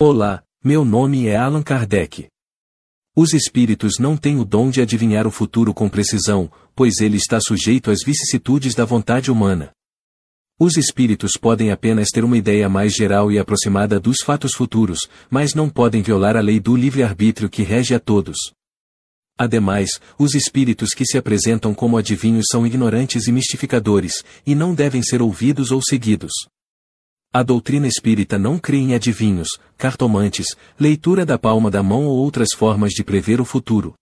Olá, meu nome é Allan Kardec. Os espíritos não têm o dom de adivinhar o futuro com precisão, pois ele está sujeito às vicissitudes da vontade humana. Os espíritos podem apenas ter uma ideia mais geral e aproximada dos fatos futuros, mas não podem violar a lei do livre-arbítrio que rege a todos. Ademais, os espíritos que se apresentam como adivinhos são ignorantes e mistificadores, e não devem ser ouvidos ou seguidos. A doutrina espírita não crê em adivinhos, cartomantes, leitura da palma da mão ou outras formas de prever o futuro.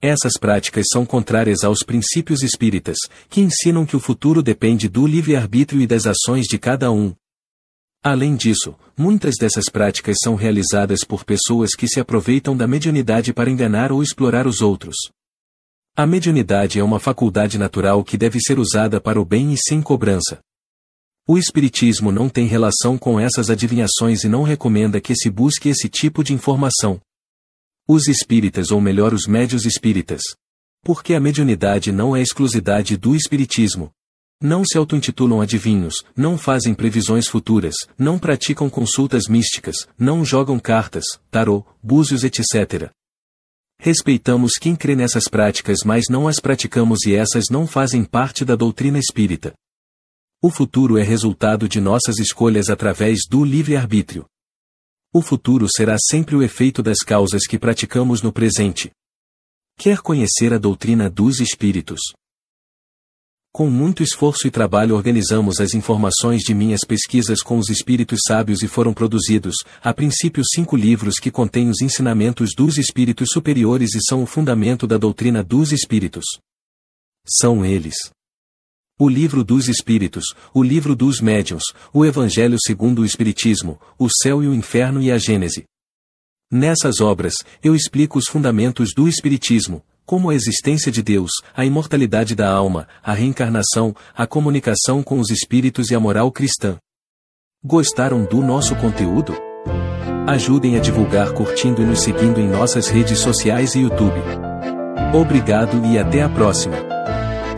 Essas práticas são contrárias aos princípios espíritas, que ensinam que o futuro depende do livre-arbítrio e das ações de cada um. Além disso, muitas dessas práticas são realizadas por pessoas que se aproveitam da mediunidade para enganar ou explorar os outros. A mediunidade é uma faculdade natural que deve ser usada para o bem e sem cobrança. O Espiritismo não tem relação com essas adivinhações e não recomenda que se busque esse tipo de informação. Os espíritas ou melhor os médios espíritas. Porque a mediunidade não é exclusividade do espiritismo. Não se auto-intitulam adivinhos, não fazem previsões futuras, não praticam consultas místicas, não jogam cartas, tarô, búzios etc. Respeitamos quem crê nessas práticas mas não as praticamos e essas não fazem parte da doutrina espírita. O futuro é resultado de nossas escolhas através do livre-arbítrio. O futuro será sempre o efeito das causas que praticamos no presente. Quer conhecer a doutrina dos espíritos? Com muito esforço e trabalho organizamos as informações de minhas pesquisas com os espíritos sábios e foram produzidos, a princípio, cinco livros que contêm os ensinamentos dos espíritos superiores e são o fundamento da doutrina dos espíritos. São eles: o Livro dos Espíritos, o Livro dos Médiuns, o Evangelho segundo o Espiritismo, o Céu e o Inferno e a Gênese. Nessas obras, eu explico os fundamentos do Espiritismo, como a existência de Deus, a imortalidade da alma, a reencarnação, a comunicação com os espíritos e a moral cristã. Gostaram do nosso conteúdo? Ajudem a divulgar curtindo e nos seguindo em nossas redes sociais e YouTube. Obrigado e até a próxima!